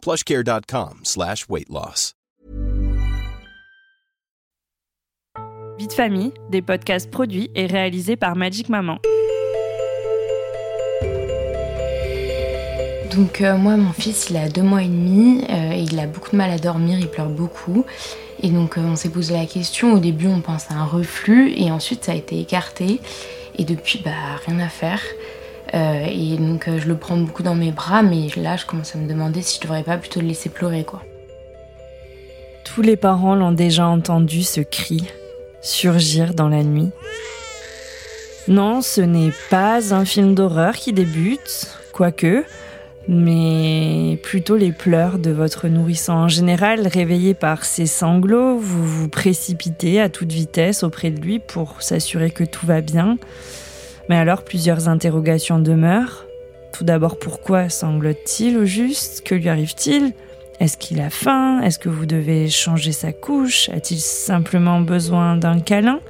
plushcare.com slash. Vie de famille, des podcasts produits et réalisés par Magic Maman. Donc euh, moi, mon fils, il a deux mois et demi, euh, et il a beaucoup de mal à dormir, il pleure beaucoup. Et donc euh, on s'est posé la question, au début on pense à un reflux, et ensuite ça a été écarté. Et depuis, bah rien à faire. Euh, et donc euh, je le prends beaucoup dans mes bras, mais là je commence à me demander si je devrais pas plutôt le laisser pleurer quoi. Tous les parents l'ont déjà entendu ce cri surgir dans la nuit. Non, ce n'est pas un film d'horreur qui débute, quoique, mais plutôt les pleurs de votre nourrisson. En général, réveillé par ses sanglots, vous vous précipitez à toute vitesse auprès de lui pour s'assurer que tout va bien. Mais alors, plusieurs interrogations demeurent. Tout d'abord, pourquoi sanglote-t-il au juste? Que lui arrive-t-il? Est-ce qu'il a faim? Est-ce que vous devez changer sa couche? A-t-il simplement besoin d'un câlin?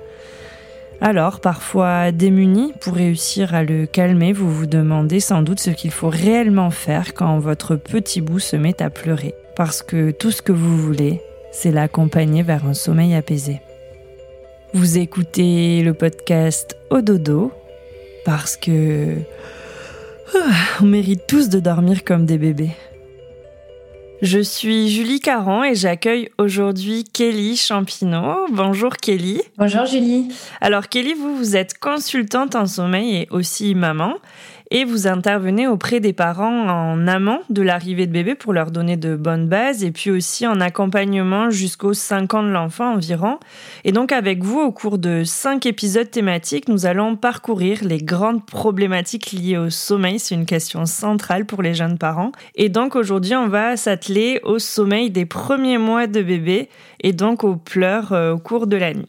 Alors, parfois démuni pour réussir à le calmer, vous vous demandez sans doute ce qu'il faut réellement faire quand votre petit bout se met à pleurer. Parce que tout ce que vous voulez, c'est l'accompagner vers un sommeil apaisé. Vous écoutez le podcast Au dodo parce que ah, on mérite tous de dormir comme des bébés. Je suis Julie Caron et j'accueille aujourd'hui Kelly Champineau. Bonjour Kelly. Bonjour Julie. Alors Kelly, vous, vous êtes consultante en sommeil et aussi maman et vous intervenez auprès des parents en amont de l'arrivée de bébé pour leur donner de bonnes bases et puis aussi en accompagnement jusqu'aux 5 ans de l'enfant environ. Et donc avec vous, au cours de 5 épisodes thématiques, nous allons parcourir les grandes problématiques liées au sommeil. C'est une question centrale pour les jeunes parents. Et donc aujourd'hui, on va s'atteler au sommeil des premiers mois de bébé et donc aux pleurs euh, au cours de la nuit.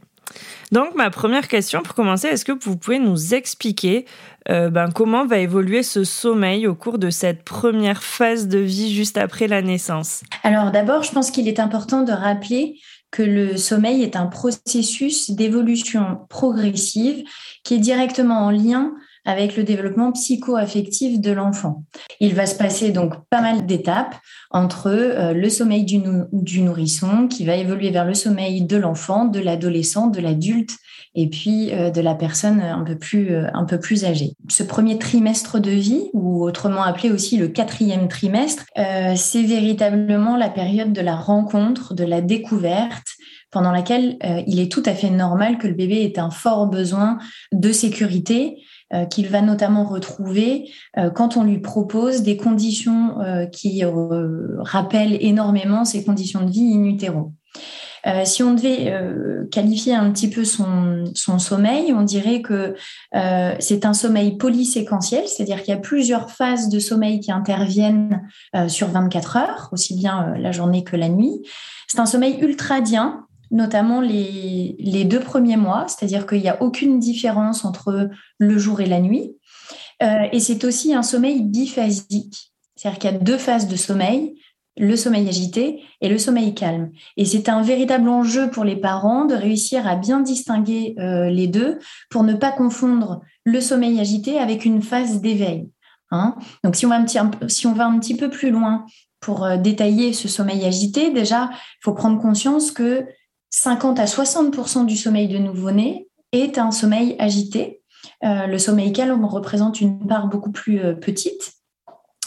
Donc ma première question pour commencer, est-ce que vous pouvez nous expliquer euh, ben, comment va évoluer ce sommeil au cours de cette première phase de vie juste après la naissance? Alors d'abord, je pense qu'il est important de rappeler que le sommeil est un processus d'évolution progressive qui est directement en lien avec le développement psycho-affectif de l'enfant. Il va se passer donc pas mal d'étapes entre euh, le sommeil du, nourrisson qui va évoluer vers le sommeil de l'enfant, de l'adolescent, de l'adulte et puis euh, de la personne un peu plus euh, un peu plus âgée. Ce premier trimestre de vie, ou autrement appelé aussi le quatrième trimestre, c'est véritablement la période de la rencontre, de la découverte pendant laquelle il est tout à fait normal que le bébé ait un fort besoin de sécurité, qu'il va notamment retrouver euh, quand on lui propose des conditions euh, qui rappellent énormément ses conditions de vie in utero. si on devait qualifier un petit peu son sommeil, on dirait que c'est un sommeil polyséquentiel, c'est-à-dire qu'il y a plusieurs phases de sommeil qui interviennent sur 24 heures, aussi bien la journée que la nuit. C'est un sommeil ultradien, notamment les, les deux premiers mois, c'est-à-dire qu'il n'y a aucune différence entre le jour et la nuit. Euh, et c'est aussi un sommeil biphasique, c'est-à-dire qu'il y a deux phases de sommeil, le sommeil agité et le sommeil calme. Et c'est un véritable enjeu pour les parents de réussir à bien distinguer euh, les deux pour ne pas confondre le sommeil agité avec une phase d'éveil. Hein. Donc si on, va un petit, si on va un petit peu plus loin pour euh, détailler ce sommeil agité, déjà, il faut prendre conscience que 50 à 60% du sommeil de nouveau-né est un sommeil agité. Euh, le sommeil calme représente une part beaucoup plus euh, petite.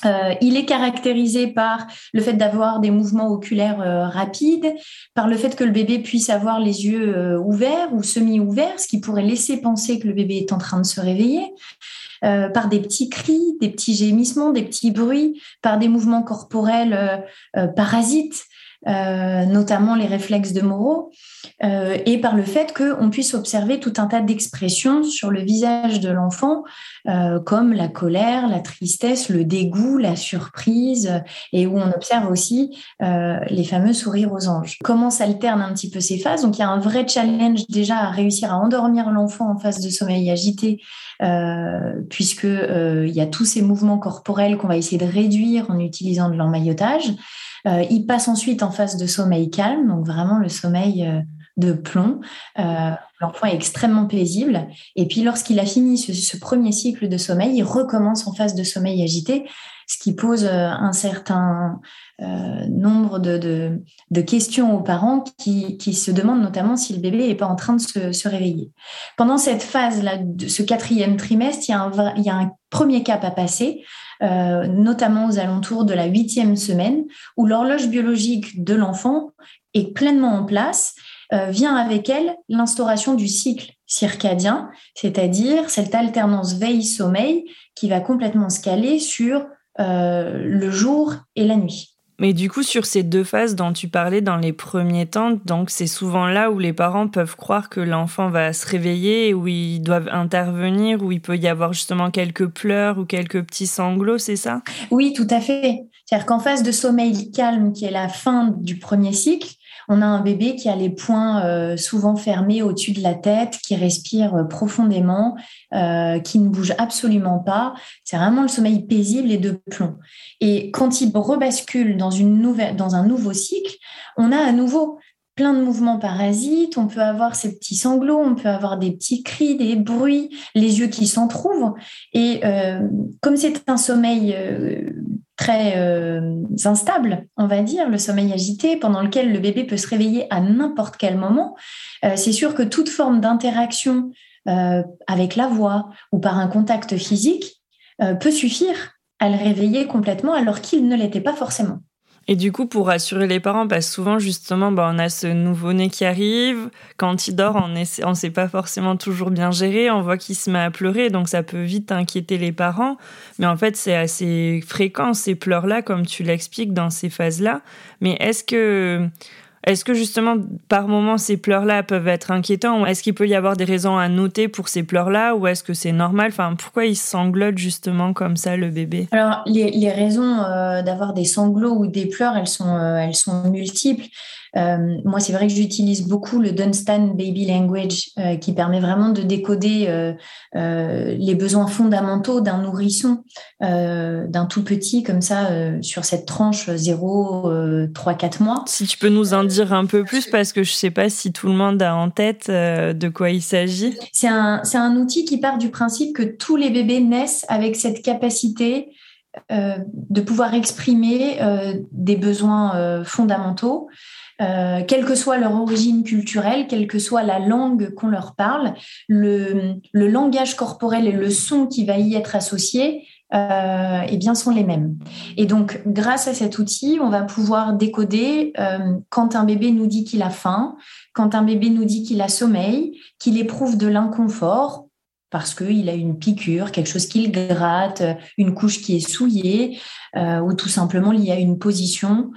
Euh, il est caractérisé par le fait d'avoir des mouvements oculaires rapides, par le fait que le bébé puisse avoir les yeux ouverts ou semi-ouverts, ce qui pourrait laisser penser que le bébé est en train de se réveiller, par des petits cris, des petits gémissements, des petits bruits, par des mouvements corporels parasites, notamment les réflexes de Moreau, et par le fait qu'on puisse observer tout un tas d'expressions sur le visage de l'enfant, comme la colère, la tristesse, le dégoût, la surprise, et où on observe aussi les fameux sourires aux anges. Comment s'alternent un petit peu ces phases? Donc il y a un vrai challenge déjà à réussir à endormir l'enfant en phase de sommeil agité, puisque il y a tous ces mouvements corporels qu'on va essayer de réduire en utilisant de l'emmaillotage. Euh, il passe ensuite en phase de sommeil calme, donc vraiment le sommeil euh, de plomb. Euh, l'enfant est extrêmement paisible. Et puis lorsqu'il a fini ce, premier cycle de sommeil, il recommence en phase de sommeil agité, ce qui pose un certain nombre de, questions aux parents qui, se demandent notamment si le bébé n'est pas en train de se, réveiller. Pendant cette phase-là, ce quatrième trimestre, il y a un premier cap à passer. Euh, notamment aux alentours de la huitième semaine, où l'horloge biologique de l'enfant est pleinement en place, euh, vient avec elle l'instauration du cycle circadien, c'est-à-dire cette alternance veille-sommeil qui va complètement se caler sur euh, le jour et la nuit. Mais du coup, sur ces deux phases dont tu parlais dans les premiers temps, donc c'est souvent là où les parents peuvent croire que l'enfant va se réveiller, où ils doivent intervenir, où il peut y avoir justement quelques pleurs ou quelques petits sanglots, c'est ça? Oui, tout à fait. C'est-à-dire qu'en phase de sommeil calme, qui est la fin du premier cycle, on a un bébé qui a les poings euh, souvent fermés au-dessus de la tête, qui respire euh, profondément, euh, qui ne bouge absolument pas. C'est vraiment le sommeil paisible et de plomb. Et quand il rebascule dans, une nouvelle, dans un nouveau cycle, on a à nouveau plein de mouvements parasites, on peut avoir ces petits sanglots, on peut avoir des petits cris, des bruits, les yeux qui s'entr'ouvrent. Et comme c'est un sommeil très euh, instable, on va dire, le sommeil agité, pendant lequel le bébé peut se réveiller à n'importe quel moment, euh, c'est sûr que toute forme d'interaction euh, avec la voix ou par un contact physique peut suffire à le réveiller complètement alors qu'il ne l'était pas forcément. Et du coup, pour rassurer les parents, parce que souvent, justement, bah, on a ce nouveau-né qui arrive. Quand il dort, on ne sait pas forcément toujours bien gérer. On voit qu'il se met à pleurer, donc ça peut vite inquiéter les parents. Mais en fait, c'est assez fréquent, ces pleurs-là, comme tu l'expliques dans ces phases-là. Mais est-ce que est-ce que justement, par moment, ces pleurs-là peuvent être inquiétants Est-ce qu'il peut y avoir des raisons à noter pour ces pleurs-là Ou est-ce que c'est normal? Pourquoi il sanglote justement comme ça, le bébé? Alors, les, raisons euh, d'avoir des sanglots ou des pleurs, elles sont, euh, elles sont multiples. Euh, moi, c'est vrai que j'utilise beaucoup le Dunstan Baby Language euh, qui permet vraiment de décoder euh, les besoins fondamentaux d'un nourrisson, d'un tout petit comme ça, sur cette tranche 0, 3, 4 mois. Si tu peux nous en dire un peu plus, parce que je ne sais pas si tout le monde a en tête de quoi il s'agit. C'est un, un outil qui part du principe que tous les bébés naissent avec cette capacité de pouvoir exprimer des besoins fondamentaux. Euh, quelle que soit leur origine culturelle, quelle que soit la langue qu'on leur parle, le, langage corporel et le son qui va y être associé euh, eh bien, sont les mêmes. Et donc, grâce à cet outil, on va pouvoir décoder euh, quand un bébé nous dit qu'il a faim, quand un bébé nous dit qu'il a sommeil, qu'il éprouve de l'inconfort parce qu'il a une piqûre, quelque chose qu'il gratte, une couche qui est souillée, ou tout simplement il y a une position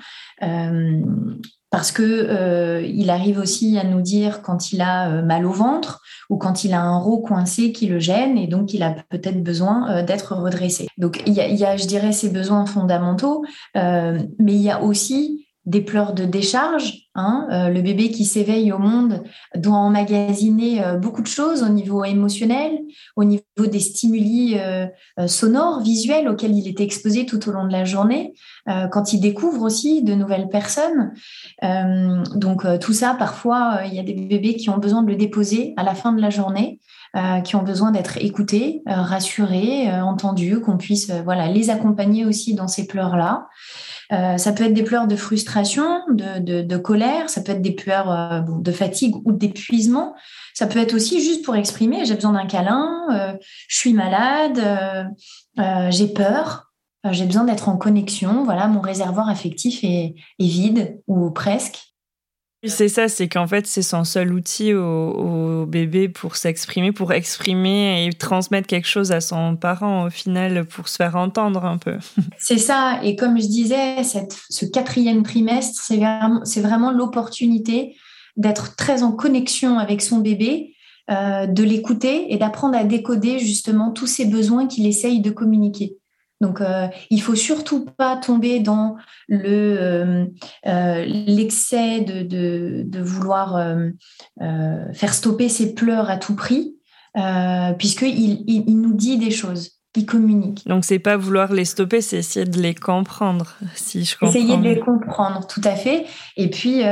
parce que euh, il arrive aussi à nous dire quand il a euh, mal au ventre ou quand il a un rot coincé qui le gêne et donc il a peut-être besoin euh, d'être redressé. Donc il y, a, il y, a, je dirais, ces besoins fondamentaux, mais il y a aussi des pleurs de décharge. Hein. Euh, le bébé qui s'éveille au monde doit emmagasiner euh, beaucoup de choses au niveau émotionnel, au niveau des stimuli euh, sonores, visuels auxquels il est exposé tout au long de la journée, quand il découvre aussi de nouvelles personnes. donc tout ça, parfois, il y a des bébés qui ont besoin de le déposer à la fin de la journée. qui ont besoin d'être écoutés, rassurés, entendus, qu'on puisse voilà les accompagner aussi dans ces pleurs là. Euh, ça peut être des pleurs de frustration, de, colère, ça peut être des pleurs euh, de fatigue ou d'épuisement. Ça peut être aussi juste pour exprimer j'ai besoin d'un câlin, euh, je suis malade, j'ai peur, j'ai besoin d'être en connexion. Voilà, mon réservoir affectif est, vide ou presque. C'est ça, c'est qu'en fait, c'est son seul outil au, bébé pour s'exprimer, pour exprimer et transmettre quelque chose à son parent au final, pour se faire entendre un peu. C'est ça, et comme je disais, ce quatrième trimestre, c'est vraiment, vraiment l'opportunité d'être très en connexion avec son bébé, euh, de l'écouter et d'apprendre à décoder justement tous ses besoins qu'il essaye de communiquer. Donc, euh, il faut surtout pas tomber dans le euh, euh, l'excès de, de, de, vouloir euh, faire stopper ses pleurs à tout prix, puisqu'il il, il nous dit des choses. Il communique. Donc c'est pas vouloir les stopper, c'est essayer de les comprendre, si je comprends. Essayer de les comprendre, tout à fait. Et puis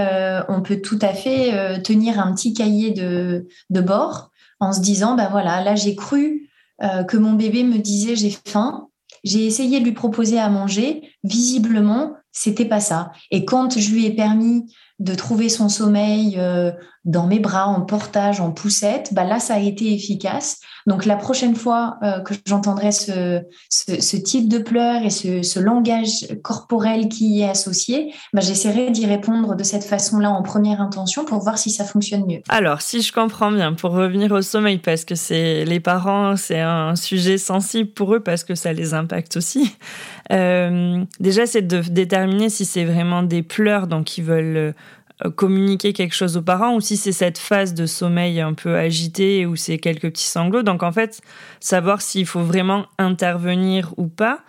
on peut tout à fait tenir un petit cahier de, de bord en se disant, ben voilà, là j'ai cru que mon bébé me disait j'ai faim, j'ai essayé de lui proposer à manger. Visiblement, c'était pas ça. Et quand je lui ai permis de trouver son sommeil euh, dans mes bras, en portage, en poussette, bah là, ça a été efficace. Donc, la prochaine fois euh, que j'entendrai ce, ce, type de pleurs et ce, ce, langage corporel qui y est associé, bah, j'essaierai d'y répondre de cette façon-là en première intention pour voir si ça fonctionne mieux. Alors, si je comprends bien, pour revenir au sommeil, parce que c'est les parents, c'est un sujet sensible pour eux parce que ça les impacte aussi. Euh, déjà, c'est de déterminer si c'est vraiment des pleurs, donc ils veulent euh, communiquer quelque chose aux parents ou si c'est cette phase de sommeil un peu agité ou c'est quelques petits sanglots. Donc en fait, savoir s'il faut vraiment intervenir ou pas.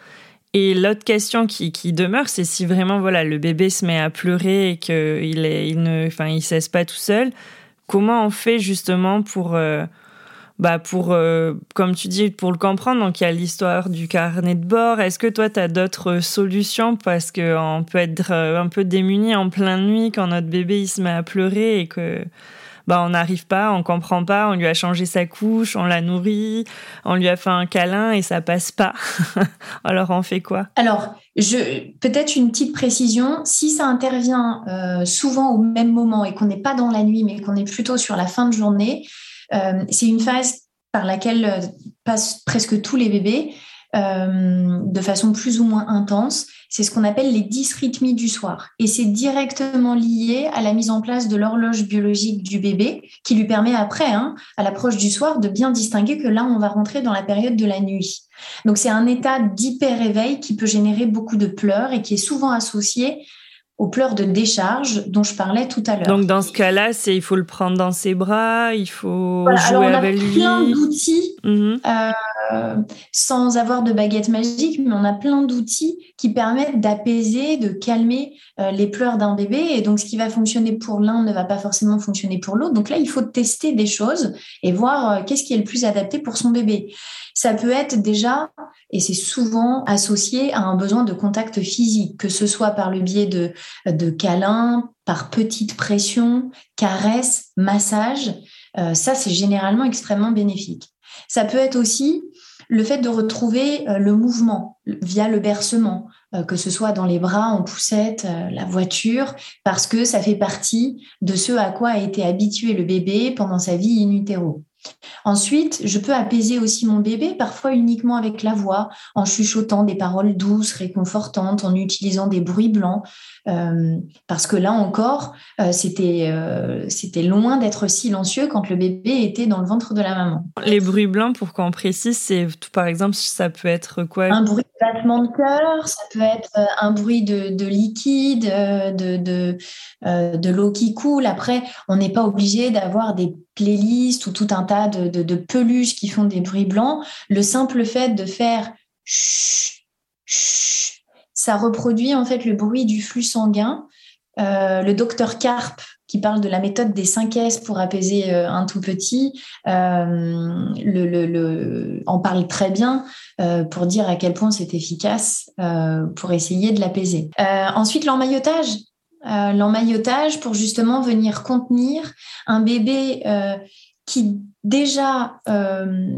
Et l'autre question qui, qui demeure, c'est si vraiment voilà le bébé se met à pleurer et qu'il il ne, enfin il cesse pas tout seul. Comment on fait justement pour euh, bah pour, euh, comme tu dis, pour le comprendre, donc il y a l'histoire du carnet de bord. Est-ce que toi, tu as d'autres solutions? Parce qu'on peut être euh, un peu démuni en pleine nuit quand notre bébé il se met à pleurer et que bah on n'arrive pas, on comprend pas, on lui a changé sa couche, on l'a nourri, on lui a fait un câlin et ça passe pas. Alors on fait quoi? Alors je peut-être une petite précision, si ça intervient euh, souvent au même moment et qu'on n'est pas dans la nuit mais qu'on est plutôt sur la fin de journée, c'est une phase par laquelle euh, passent presque tous les bébés euh, de façon plus ou moins intense. C'est ce qu'on appelle les dysrythmies du soir. Et c'est directement lié à la mise en place de l'horloge biologique du bébé qui lui permet après, hein, à l'approche du soir, de bien distinguer que là, on va rentrer dans la période de la nuit. Donc c'est un état d'hyper-éveil qui peut générer beaucoup de pleurs et qui est souvent associé aux pleurs de décharge dont je parlais tout à l'heure. Donc dans ce cas-là, c'est il faut le prendre dans ses bras, il faut jouer avec lui. On a plein d'outils, mhm. euh, sans avoir de baguette magique, mais on a plein d'outils qui permettent d'apaiser, de calmer euh, les pleurs d'un bébé. Et donc ce qui va fonctionner pour l'un ne va pas forcément fonctionner pour l'autre. Donc là, il faut tester des choses et voir euh, qu'est-ce qui est le plus adapté pour son bébé. Ça peut être déjà, et c'est souvent associé à un besoin de contact physique, que ce soit par le biais de, de câlins, par petite pression, caresses, massages. Euh, ça, c'est généralement extrêmement bénéfique. Ça peut être aussi le fait de retrouver euh, le mouvement via le bercement, euh, que ce soit dans les bras, en poussette, la voiture, parce que ça fait partie de ce à quoi a été habitué le bébé pendant sa vie in utero. Ensuite, je peux apaiser aussi mon bébé, parfois uniquement avec la voix, en chuchotant des paroles douces, réconfortantes, en utilisant des bruits blancs, euh, parce que là encore, euh, c'était euh, c'était loin d'être silencieux quand le bébé était dans le ventre de la maman. Les bruits blancs, pour qu'on précise, c'est par exemple, ça peut être quoi? Un bruit de battement de cœur, ça peut être un bruit de, de liquide, de, de, de l'eau qui coule. Après, on n'est pas obligé d'avoir des ou tout un tas de, peluches qui font des bruits blancs. Le simple fait de faire ça reproduit en fait le bruit du flux sanguin. Euh, le docteur Karp, qui parle de la méthode des 5 S pour apaiser euh, un tout petit, euh, en parle très bien pour dire à quel point c'est efficace pour essayer de l'apaiser. ensuite, l'emmaillotage. L'emmaillotage pour justement venir contenir un bébé qui déjà euh,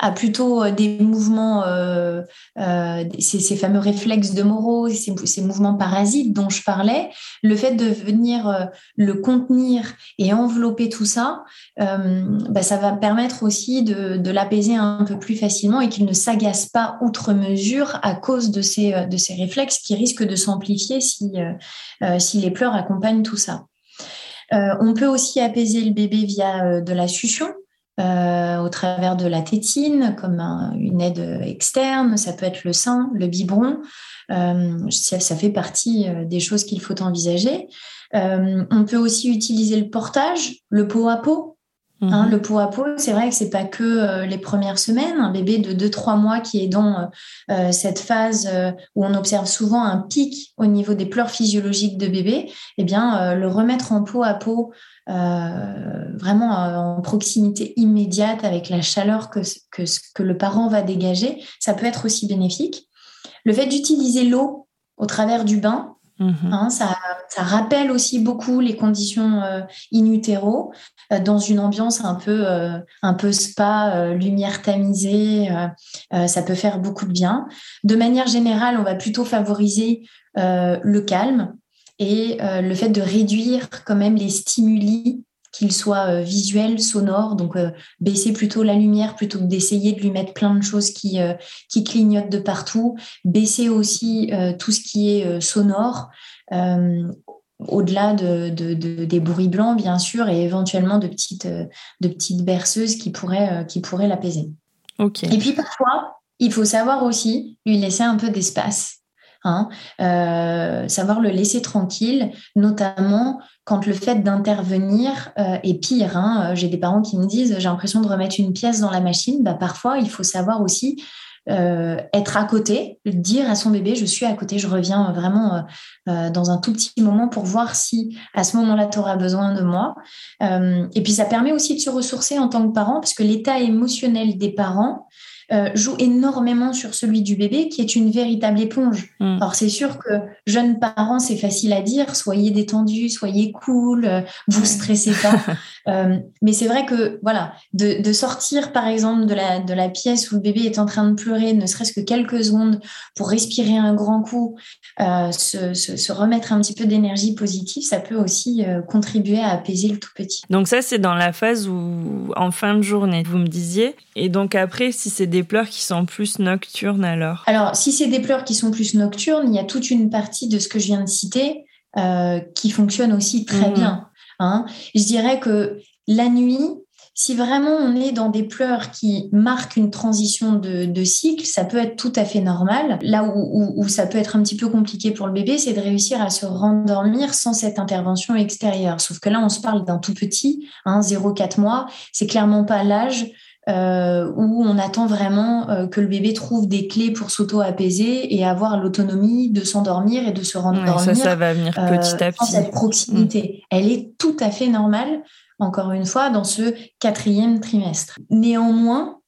a plutôt euh, des mouvements, euh, euh, ces, fameux réflexes de Moreau, ces, mouvements parasites dont je parlais, le fait de venir le contenir et envelopper tout ça, bah, ça va permettre aussi de, l'apaiser un peu plus facilement et qu'il ne s'agace pas outre mesure à cause de ces, réflexes qui risquent de s'amplifier si, si les pleurs accompagnent tout ça. on peut aussi apaiser le bébé via de la succion. Au travers de la tétine, comme une aide externe, ça peut être le sein, le biberon, ça, ça, fait partie des choses qu'il faut envisager. on peut aussi utiliser le portage, le pot à pot, Hein, mhm. le pot à pot, c'est vrai que c'est pas que euh, les premières semaines. Un bébé de 2-3 mois qui est dans euh, euh, cette phase où on observe souvent un pic au niveau des pleurs physiologiques de bébé, eh bien, le remettre en pot à pot, vraiment en proximité immédiate avec la chaleur que, que, que le parent va dégager, ça peut être aussi bénéfique. Le fait d'utiliser l'eau au travers du bain, Mhm. Hein, ça, rappelle aussi beaucoup les conditions euh, in utero euh, dans une ambiance un peu, euh, un peu spa, lumière tamisée. ça peut faire beaucoup de bien. De manière générale, on va plutôt favoriser le calme et le fait de réduire quand même les stimuli qu'ils soient visuels, sonores, donc baisser plutôt la lumière plutôt que d'essayer de lui mettre plein de choses qui, qui clignotent de partout, baisser aussi tout ce qui est sonore, au-delà de, des bruits blancs, bien sûr, et éventuellement de petites, de petites berceuses qui pourraient, qui pourraient l'apaiser. Et puis parfois, il faut savoir aussi lui laisser un peu d'espace. Hein, savoir le laisser tranquille, notamment quand le fait d'intervenir euh, est pire. Hein. J'ai des parents qui me disent j'ai l'impression de remettre une pièce dans la machine. Bah, parfois, il faut savoir aussi euh, être à côté, dire à son bébé je suis à côté, je reviens vraiment euh, dans un tout petit moment pour voir si à ce moment-là tu auras besoin de moi. et puis ça permet aussi de se ressourcer en tant que parent parce que l'état émotionnel des parents euh, joue énormément sur celui du bébé, qui est une véritable éponge. Mm. Alors c'est sûr que jeunes parents, c'est facile à dire, soyez détendus, soyez cool, euh, vous stressez pas. Euh, mais c'est vrai que voilà, de, sortir par exemple de la, de la pièce où le bébé est en train de pleurer, ne serait-ce que quelques secondes pour respirer un grand coup, se, se, remettre un petit peu d'énergie positive, ça peut aussi contribuer à apaiser le tout petit. Donc ça, c'est dans la phase où en fin de journée, vous me disiez. Et donc après, si c'est des des pleurs qui sont plus nocturnes alors Alors, si c'est des pleurs qui sont plus nocturnes, il y a toute une partie de ce que je viens de citer euh, qui fonctionne aussi très mmh. bien. Hein. Je dirais que la nuit, si vraiment on est dans des pleurs qui marquent une transition de, cycle, ça peut être tout à fait normal. Là où, ça peut être un petit peu compliqué pour le bébé, c'est de réussir à se rendormir sans cette intervention extérieure. Sauf que là, on se parle d'un tout petit, hein, 0-4 mois. C'est clairement pas l'âge euh, où on attend vraiment euh, que le bébé trouve des clés pour s'auto-apaiser et avoir l'autonomie de s'endormir et de se rendormir. ça, ça va venir euh, petit à petit. Cette proximité, mm. elle est tout à fait normale, encore une fois, dans ce quatrième trimestre. Néanmoins,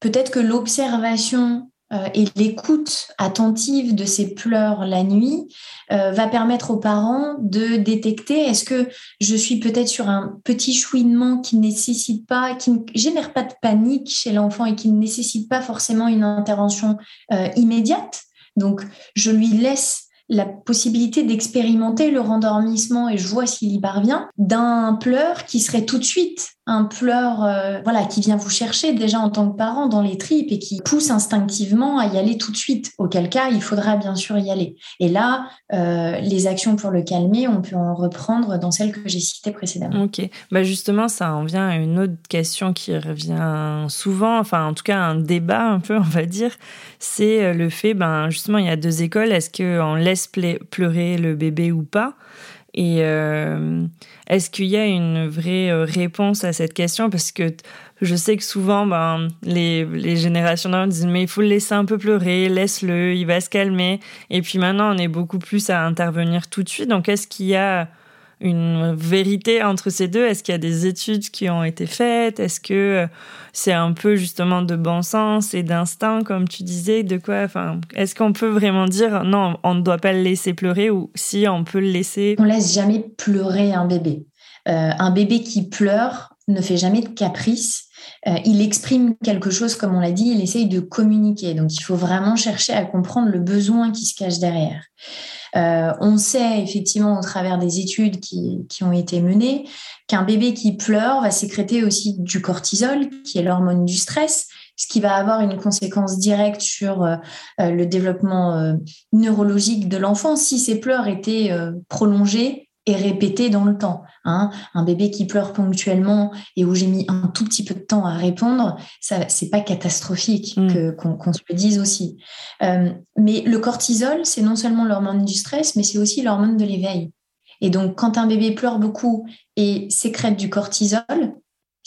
peut-être que l'observation euh, et l'écoute attentive de ces pleurs la nuit euh, va permettre aux parents de détecter est-ce que je suis peut-être sur un petit chouinement qui nécessite pas, qui ne génère pas de panique chez l'enfant et qui ne nécessite pas forcément une intervention euh, immédiate? Donc, je lui laisse la possibilité d'expérimenter le rendormissement et je vois s'il y parvient d'un pleur qui serait tout de suite un pleur euh, voilà qui vient vous chercher déjà en tant que parent dans les tripes et qui pousse instinctivement à y aller tout de suite. Auquel cas il faudra bien sûr y aller. Et là euh, les actions pour le calmer on peut en reprendre dans celles que j'ai citées précédemment. Ok. Bah justement ça en vient à une autre question qui revient souvent enfin en tout cas un débat un peu on va dire. C'est euh, le fait ben justement il y a deux écoles. Est-ce qu'on laisse pleurer le bébé ou pas? Et euh, est-ce qu'il y a une vraie euh, réponse à cette question? Parce que je sais que souvent, ben, les, les générations d'avant disent mais il faut le laisser un peu pleurer, laisse-le, il va se calmer. Et puis maintenant, on est beaucoup plus à intervenir tout de suite. Donc, est-ce qu'il y a une vérité entre ces deux? Est-ce qu'il y a des études qui ont été faites? Est-ce que euh, c'est un peu justement de bon sens et d'instinct, comme tu disais De quoi Enfin, est-ce qu'on peut vraiment dire non, on ne doit pas le laisser pleurer ou si on peut le laisser? On laisse jamais pleurer un bébé. Euh, un bébé qui pleure ne fait jamais de caprice. Euh, il exprime quelque chose, comme on l'a dit, il essaye de communiquer. Donc, il faut vraiment chercher à comprendre le besoin qui se cache derrière. Euh, on sait effectivement au travers des études qui, ont été menées qu'un bébé qui pleure va sécréter aussi du cortisol, qui est l'hormone du stress, ce qui va avoir une conséquence directe sur euh, le développement neurologique de l'enfant. Si ces pleurs étaient prolongés, et répété dans le temps. Hein. Un bébé qui pleure ponctuellement et où j'ai mis un tout petit peu de temps à répondre, ça c'est pas catastrophique mm. que, qu'on, se le dise aussi. Euh, mais le cortisol, c'est non seulement l'hormone du stress, mais c'est aussi l'hormone de l'éveil. Et donc, quand un bébé pleure beaucoup et sécrète du cortisol,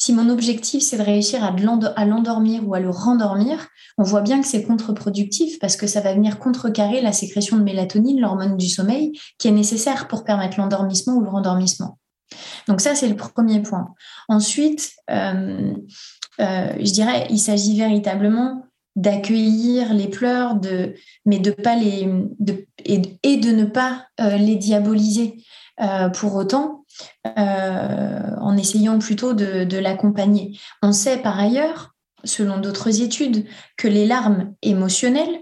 si mon objectif, c'est de réussir à l'endormir ou à le rendormir, on voit bien que c'est contre-productif parce que ça va venir contrecarrer la sécrétion de mélatonine, l'hormone du sommeil, qui est nécessaire pour permettre l'endormissement ou le rendormissement. Donc ça, c'est le premier point. Ensuite, euh, euh, je dirais, il s'agit véritablement d'accueillir les pleurs, mais de pas et, de ne pas euh, les diaboliser pour autant. Euh, en essayant plutôt de, l'accompagner. On sait par ailleurs, selon d'autres études, que les larmes émotionnelles,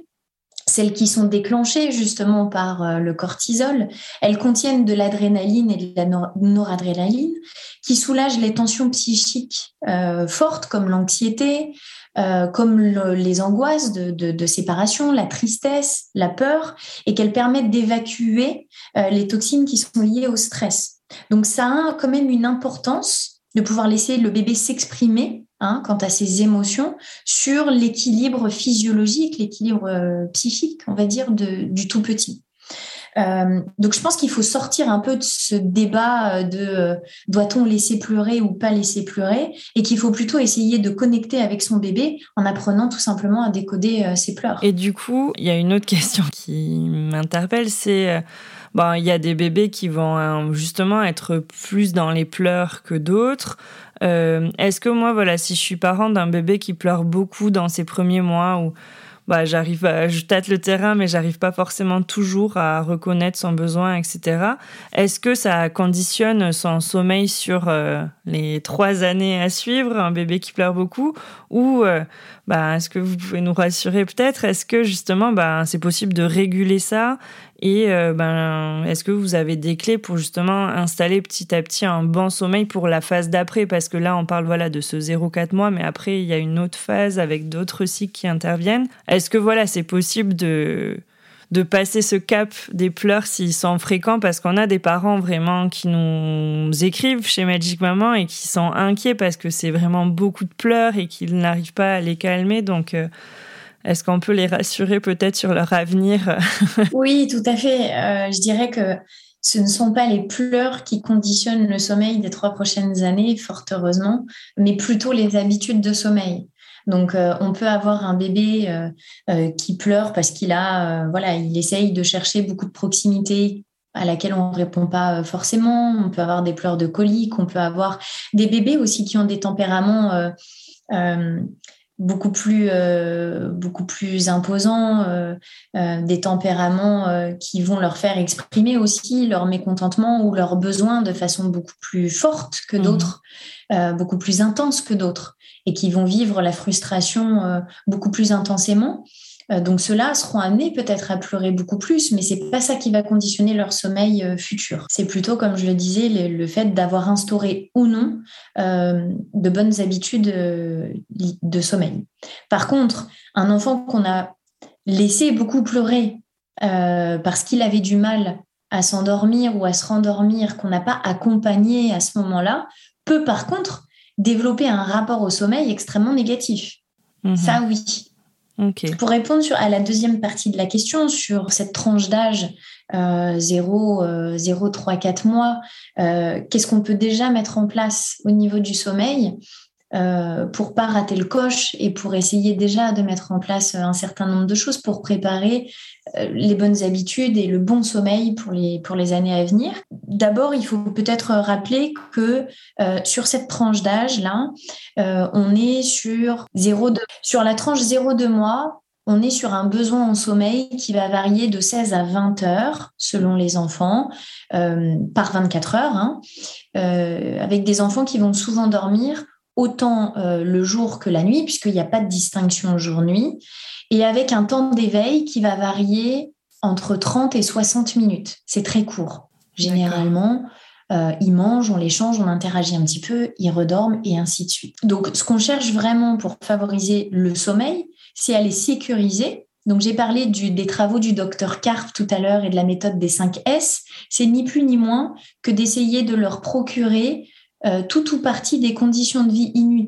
celles qui sont déclenchées justement par euh, le cortisol, elles contiennent de l'adrénaline et de la noradrénaline qui soulagent les tensions psychiques euh, fortes comme l'anxiété, comme les angoisses de, séparation, la tristesse, la peur, et qu'elles permettent d'évacuer les toxines qui sont liées au stress. Donc ça a quand même une importance de pouvoir laisser le bébé s'exprimer hein, quant à ses émotions sur l'équilibre physiologique, l'équilibre euh, psychique, on va dire, du tout petit. Euh, donc je pense qu'il faut sortir un peu de ce débat euh, de doit-on laisser pleurer ou pas laisser pleurer et qu'il faut plutôt essayer de connecter avec son bébé en apprenant tout simplement à décoder ses pleurs. Et du coup, il y a une autre question qui m'interpelle, c'est bon, il y a des bébés qui vont euh, justement être plus dans les pleurs que d'autres. Euh, est-ce que moi, voilà, si je suis parent d'un bébé qui pleure beaucoup dans ses premiers mois ou bah, j'arrive je tâte le terrain, mais j'arrive pas forcément toujours à reconnaître son besoin, etc. Est-ce que ça conditionne son sommeil sur euh, les trois années à suivre, un bébé qui pleure beaucoup, ou bah, est-ce que vous pouvez nous rassurer peut-être? Est-ce que justement, bah, c'est possible de réguler ça? Et euh, ben, est-ce que vous avez des clés pour justement installer petit à petit un bon sommeil pour la phase d'après? Parce que là, on parle voilà de ce 0-4 mois, mais après, il y a une autre phase avec d'autres cycles qui interviennent. Est-ce que voilà, c'est possible de de passer ce cap des pleurs s'ils sont fréquents? Parce qu'on a des parents vraiment qui nous écrivent chez Magic Maman et qui sont inquiets parce que c'est vraiment beaucoup de pleurs et qu'ils n'arrivent pas à les calmer. Donc, euh, est-ce qu'on peut les rassurer peut-être sur leur avenir? Oui, tout à fait. Euh, je dirais que ce ne sont pas les pleurs qui conditionnent le sommeil des trois prochaines années, fort heureusement, mais plutôt les habitudes de sommeil. Donc, euh, on peut avoir un bébé euh, qui pleure parce qu'il a, voilà, il essaye de chercher beaucoup de proximité à laquelle on ne répond pas forcément. On peut avoir des pleurs de colique. On peut avoir des bébés aussi qui ont des tempéraments beaucoup plus euh, beaucoup plus imposants, euh, euh, des tempéraments qui vont leur faire exprimer aussi leur mécontentement ou leurs besoins de façon beaucoup plus forte que mmh. d'autres, beaucoup plus intense que d'autres, et qui vont vivre la frustration beaucoup plus intensément. Euh, donc ceux-là seront amenés peut-être à pleurer beaucoup plus, mais c'est pas ça qui va conditionner leur sommeil euh, futur. C'est plutôt, comme je le disais, le, fait d'avoir instauré ou non euh, de bonnes habitudes de sommeil. Par contre, un enfant qu'on a laissé beaucoup pleurer parce qu'il avait du mal à s'endormir ou à se rendormir, qu'on n'a pas accompagné à ce moment-là, peut par contre développer un rapport au sommeil extrêmement négatif. Mhm. Ça, oui. Pour répondre sur, à la deuxième partie de la question, sur cette tranche d'âge 0, 0, 3, 4 mois, euh, qu'est-ce qu'on peut déjà mettre en place au niveau du sommeil? Euh, pour pas rater le coche et pour essayer déjà de mettre en place un certain nombre de choses pour préparer euh, les bonnes habitudes et le bon sommeil pour les, pour les années à venir. D'abord, il faut peut-être rappeler que euh, sur cette tranche d'âge-là, on est sur 0, sur la tranche 0,2 mois, on est sur un besoin en sommeil qui va varier de 16 à 20 heures selon les enfants, par 24 heures, hein, avec des enfants qui vont souvent dormir autant euh, le jour que la nuit, puisqu'il n'y a pas de distinction jour-nuit, et avec un temps d'éveil qui va varier entre 30 et 60 minutes. C'est très court. Généralement, euh, ils mangent, on les change, on interagit un petit peu, ils redorment et ainsi de suite. Donc, ce qu'on cherche vraiment pour favoriser le sommeil, c'est à les sécuriser Donc j'ai parlé des travaux du docteur Karp tout à l'heure et de la méthode des 5 S. C'est ni plus ni moins que d'essayer de leur procurer euh, tout ou partie des conditions de vie in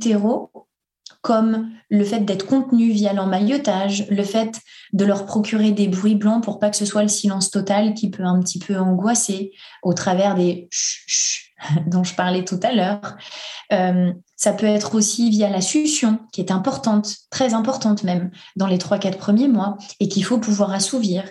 comme le fait d'être contenu via l'emmaillotage, le fait de leur procurer des bruits blancs pour pas que ce soit le silence total qui peut un petit peu angoisser au travers des ch dont je parlais tout à l'heure. Euh, ça peut être aussi via la succion, qui est importante, très importante même, dans les trois, quatre premiers mois, et qu'il faut pouvoir assouvir.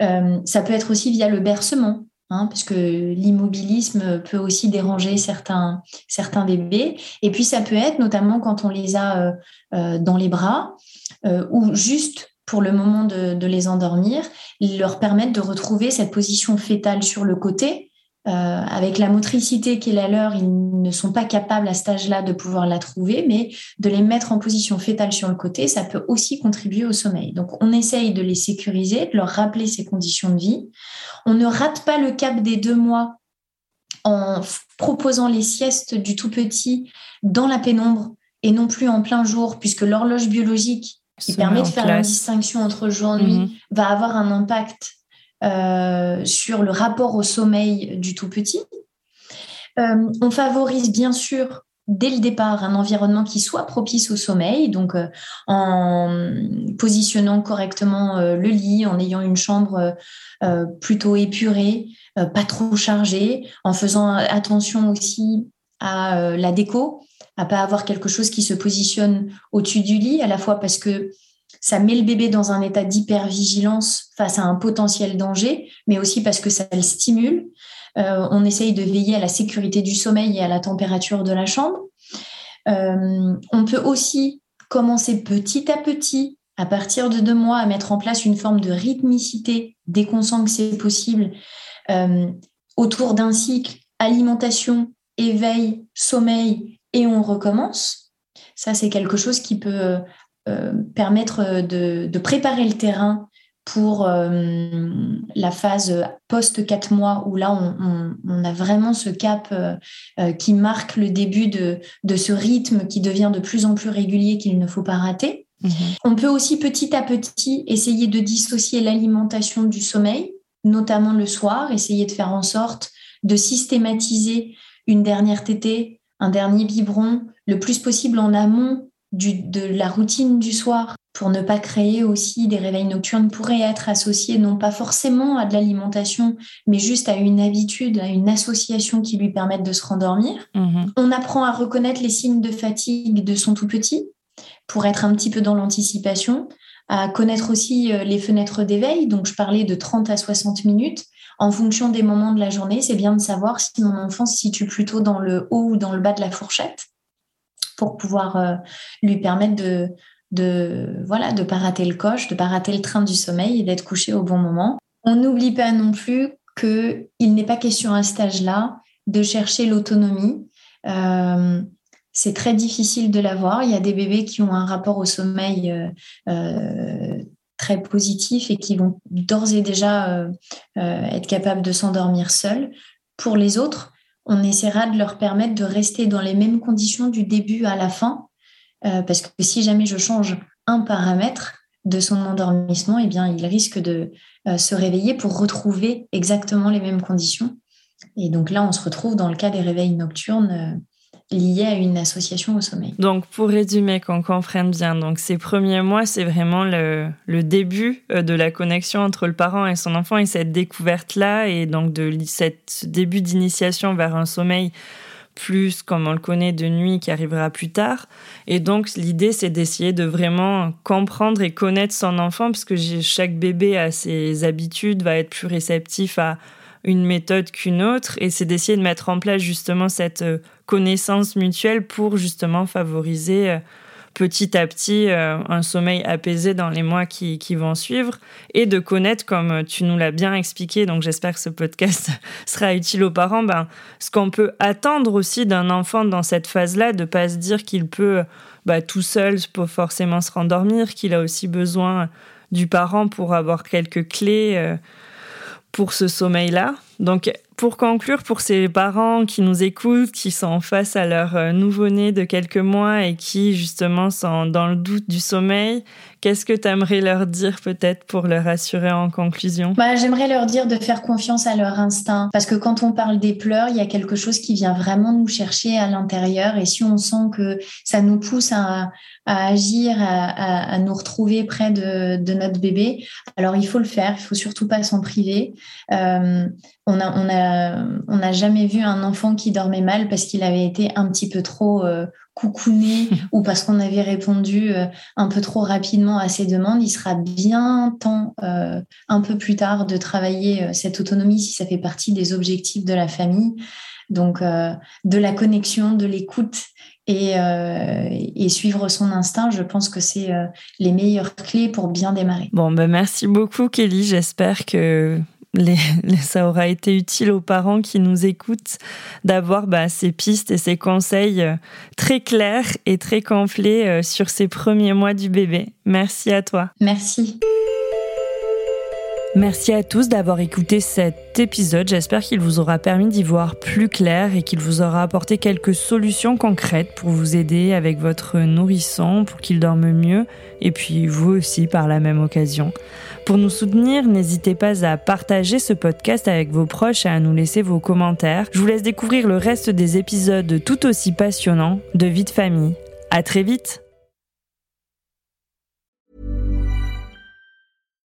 Euh, ça peut être aussi via le bercement, Hein, parce que l'immobilisme peut aussi déranger certains, certains bébés. Et puis ça peut être notamment quand on les a euh, euh, dans les bras euh, ou juste pour le moment de, de, les endormir, leur permettre de retrouver cette position fétale sur le côté euh, avec la motricité qui est la leur, ils ne sont pas capables à cet âge-là de pouvoir la trouver, mais de les mettre en position fétale sur le côté, ça peut aussi contribuer au sommeil. Donc, on essaye de les sécuriser, de leur rappeler ces conditions de vie. On ne rate pas le cap des deux mois en proposant les siestes du tout petit dans la pénombre et non plus en plein jour, puisque l'horloge biologique qui permet de faire la distinction entre jour et nuit mhm. va avoir un impact euh, sur le rapport au sommeil du tout petit. Euh, on favorise bien sûr dès le départ un environnement qui soit propice au sommeil, donc euh, en positionnant correctement le lit, en ayant une chambre plutôt épurée, pas trop chargée, en faisant attention aussi à la déco, à pas avoir quelque chose qui se positionne au-dessus du lit, à la fois parce que ça met le bébé dans un état d'hypervigilance face à un potentiel danger, mais aussi parce que ça le stimule. Euh, on essaye de veiller à la sécurité du sommeil et à la température de la chambre. Euh, on peut aussi commencer petit à petit, à partir de deux mois, à mettre en place une forme de rythmicité dès qu'on sent que c'est possible, euh, autour d'un cycle alimentation, éveil, sommeil, et on recommence. Ça, c'est quelque chose qui peut permettre de, préparer le terrain pour euh, la phase post 4 mois où là on, a vraiment ce cap euh, qui marque le début de, ce rythme qui devient de plus en plus régulier qu'il ne faut pas rater. Mhm. On peut aussi petit à petit essayer de dissocier l'alimentation du sommeil, notamment le soir, essayer de faire en sorte de systématiser une dernière tétée, un dernier biberon, le plus possible en amont de la routine du soir pour ne pas créer aussi des réveils nocturnes pourraient être associés non pas forcément à de l'alimentation, mais juste à une habitude, à une association qui lui permette de se rendormir. Mhm. On apprend à reconnaître les signes de fatigue de son tout petit pour être un petit peu dans l'anticipation, à connaître aussi euh, les fenêtres d'éveil. Donc, je parlais de 30 à 60 minutes. En fonction des moments de la journée, c'est bien de savoir si mon enfant se situe plutôt dans le haut ou dans le bas de la fourchette pour pouvoir euh, lui permettre de, de voilà de pas rater le coche, de pas rater le train du sommeil et d'être couché au bon moment. On n'oublie pas non plus que il n'est pas question à cet âge-là de chercher l'autonomie. Euh, c'est très difficile de l'avoir. Il y a des bébés qui ont un rapport au sommeil euh, très positif et qui vont d'ores et déjà être capables de s'endormir seuls. Pour les autres, on essaiera de leur permettre de rester dans les mêmes conditions du début à la fin, euh, parce que si jamais je change un paramètre de son endormissement, eh bien, il risque de euh, se réveiller pour retrouver exactement les mêmes conditions. Et donc là, on se retrouve dans le cas des réveils nocturnes euh, lié à une association au sommeil. Donc, pour résumer, qu'on comprenne bien, donc ces premiers mois, c'est vraiment le, début euh, de la connexion entre le parent et son enfant et cette découverte-là, et donc de ce début d'initiation vers un sommeil plus comme on le connaît de nuit qui arrivera plus tard. Et donc l'idée c'est d'essayer de vraiment comprendre et connaître son enfant parce que chaque bébé a ses habitudes, va être plus réceptif à une méthode qu'une autre et c'est d'essayer de mettre en place justement cette euh, connaissance mutuelle pour justement favoriser euh, petit à petit euh, un sommeil apaisé dans les mois qui, qui, vont suivre et de connaître, comme tu nous l'as bien expliqué, donc j'espère que ce podcast sera utile aux parents, ben, ce qu'on peut attendre aussi d'un enfant dans cette phase-là, de pas se dire qu'il peut bah, tout seul pas forcément se rendormir, qu'il a aussi besoin du parent pour avoir quelques clés pour ce sommeil-là. Donc, pour conclure, pour ces parents qui nous écoutent, qui sont face à leur euh, nouveau-né de quelques mois et qui, justement, sont dans le doute du sommeil, Qu'est-ce que tu aimerais leur dire peut-être pour leur rassurer en conclusion? Bah, J'aimerais leur dire de faire confiance à leur instinct. Parce que quand on parle des pleurs, il y a quelque chose qui vient vraiment nous chercher à l'intérieur. Et si on sent que ça nous pousse à, agir, à, nous retrouver près de, notre bébé, alors il faut le faire, il faut surtout pas s'en priver. Euh, on a, on a, n'a jamais vu un enfant qui dormait mal parce qu'il avait été un petit peu trop euh, coucouné ou parce qu'on avait répondu euh, un peu trop rapidement à ses demandes. Il sera bien temps, euh, un peu plus tard, de travailler cette autonomie si ça fait partie des objectifs de la famille. Donc, de la connexion, de l'écoute et, et, suivre son instinct, je pense que c'est les meilleures clés pour bien démarrer. Bon, ben merci beaucoup, Kelly. J'espère que ça aura été utile aux parents qui nous écoutent d'avoir bah, ces pistes et ces conseils euh, très clairs et très complets euh, sur ces premiers mois du bébé. Merci à toi. Merci. Merci à tous d'avoir écouté cet épisode. J'espère qu'il vous aura permis d'y voir plus clair et qu'il vous aura apporté quelques solutions concrètes pour vous aider avec votre nourrisson pour qu'il dorme mieux et puis vous aussi par la même occasion. Pour nous soutenir, n'hésitez pas à partager ce podcast avec vos proches et à nous laisser vos commentaires. Je vous laisse découvrir le reste des épisodes tout aussi passionnants de Vie famille. À très vite!